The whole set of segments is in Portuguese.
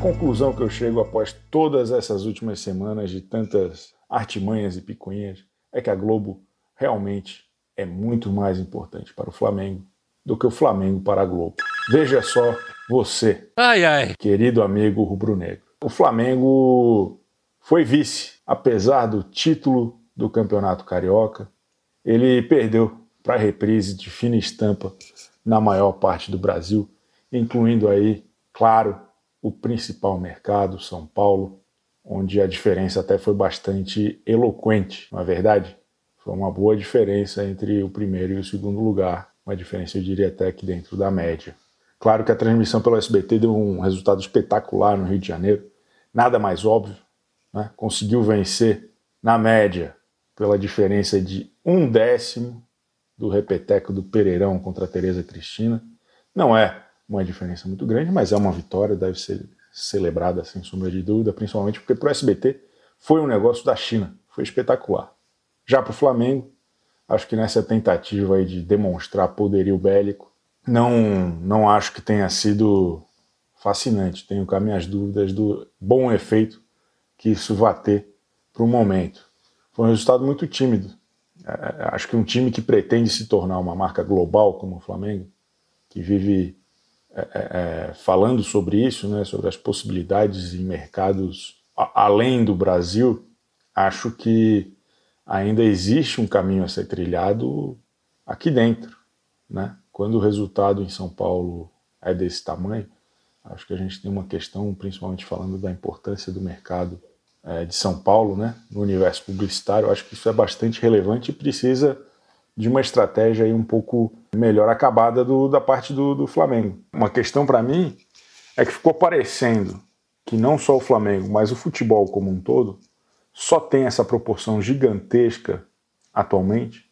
conclusão que eu chego após todas essas últimas semanas de tantas artimanhas e picuinhas é que a Globo realmente é muito mais importante para o Flamengo do que o Flamengo para a Globo. Veja só você, ai, ai. querido amigo rubro-negro. O Flamengo foi vice, apesar do título do Campeonato Carioca. Ele perdeu para a reprise de fina estampa na maior parte do Brasil, incluindo aí, claro, o principal mercado, São Paulo, onde a diferença até foi bastante eloquente, não é verdade? Foi uma boa diferença entre o primeiro e o segundo lugar, uma diferença eu diria até que dentro da média. Claro que a transmissão pelo SBT deu um resultado espetacular no Rio de Janeiro, nada mais óbvio, né? conseguiu vencer na média pela diferença de um décimo do repeteco do Pereirão contra a Tereza Cristina. Não é uma diferença muito grande, mas é uma vitória, deve ser celebrada sem sombra de dúvida, principalmente porque para o SBT foi um negócio da China, foi espetacular. Já para o Flamengo, acho que nessa tentativa aí de demonstrar poderio bélico, não, não acho que tenha sido fascinante. Tenho cá minhas dúvidas do bom efeito que isso vai ter para o momento. Foi um resultado muito tímido. É, é, acho que um time que pretende se tornar uma marca global como o Flamengo, que vive é falando sobre isso, né, sobre as possibilidades em mercados a, além do Brasil, acho que ainda existe um caminho a ser trilhado aqui dentro. Né? Quando o resultado em São Paulo é desse tamanho, acho que a gente tem uma questão, principalmente falando da importância do mercado é, de São Paulo né, no universo publicitário, acho que isso é bastante relevante e precisa de uma estratégia aí um pouco melhor acabada do, da parte do, do Flamengo. Uma questão para mim é que ficou parecendo que não só o Flamengo, mas o futebol como um todo só tem essa proporção gigantesca atualmente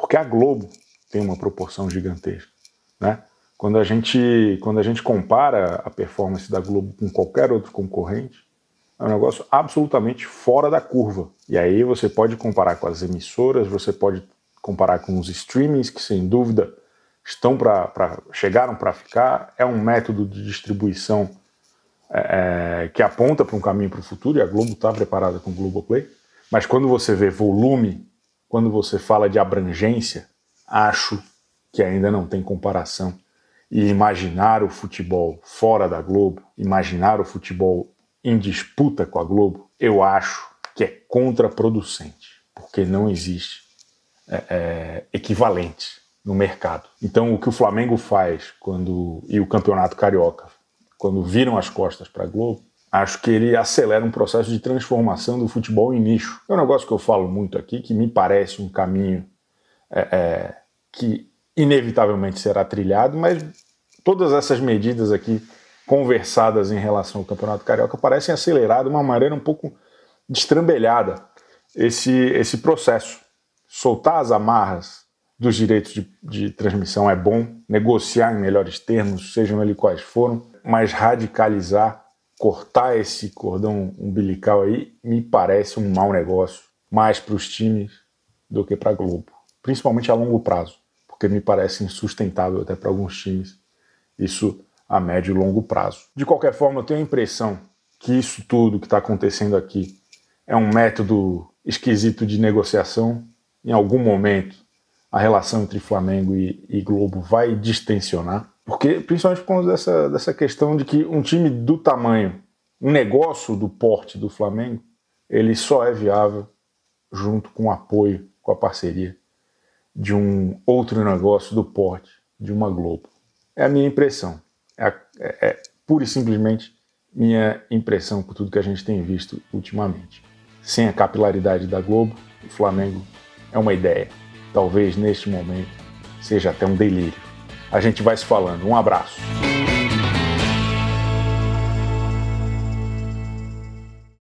porque a Globo tem uma proporção gigantesca, né? Quando a gente quando a gente compara a performance da Globo com qualquer outro concorrente, é um negócio absolutamente fora da curva. E aí você pode comparar com as emissoras, você pode comparar com os streamings que sem dúvida estão para chegaram para ficar. É um método de distribuição é, é, que aponta para um caminho para o futuro, e a Globo está preparada com o Globoplay, mas quando você vê volume, quando você fala de abrangência, acho que ainda não tem comparação. E imaginar o futebol fora da Globo, imaginar o futebol em disputa com a Globo, eu acho que é contraproducente, porque não existe é, é, equivalente no mercado. Então, o que o Flamengo faz quando e o Campeonato Carioca quando viram as costas para a Globo, acho que ele acelera um processo de transformação do futebol em nicho. É um negócio que eu falo muito aqui, que me parece um caminho é, é, que inevitavelmente será trilhado, mas todas essas medidas aqui conversadas em relação ao Campeonato Carioca parecem acelerar de uma maneira um pouco destrambelhada esse, esse processo. Soltar as amarras dos direitos de, de transmissão é bom, negociar em melhores termos, sejam eles quais foram, mas radicalizar, cortar esse cordão umbilical aí, me parece um mau negócio, mais para os times do que para a Globo, principalmente a longo prazo, porque me parece insustentável até para alguns times isso a médio e longo prazo. De qualquer forma, eu tenho a impressão que isso tudo que está acontecendo aqui é um método esquisito de negociação. Em algum momento, a relação entre Flamengo e, e Globo vai distensionar. Porque, principalmente por conta dessa, dessa questão de que um time do tamanho, um negócio do porte do Flamengo, ele só é viável junto com o apoio, com a parceria de um outro negócio do porte de uma Globo. É a minha impressão. É, é, é pura e simplesmente minha impressão por tudo que a gente tem visto ultimamente. Sem a capilaridade da Globo, o Flamengo é uma ideia. Talvez neste momento seja até um delírio. A gente vai se falando. Um abraço.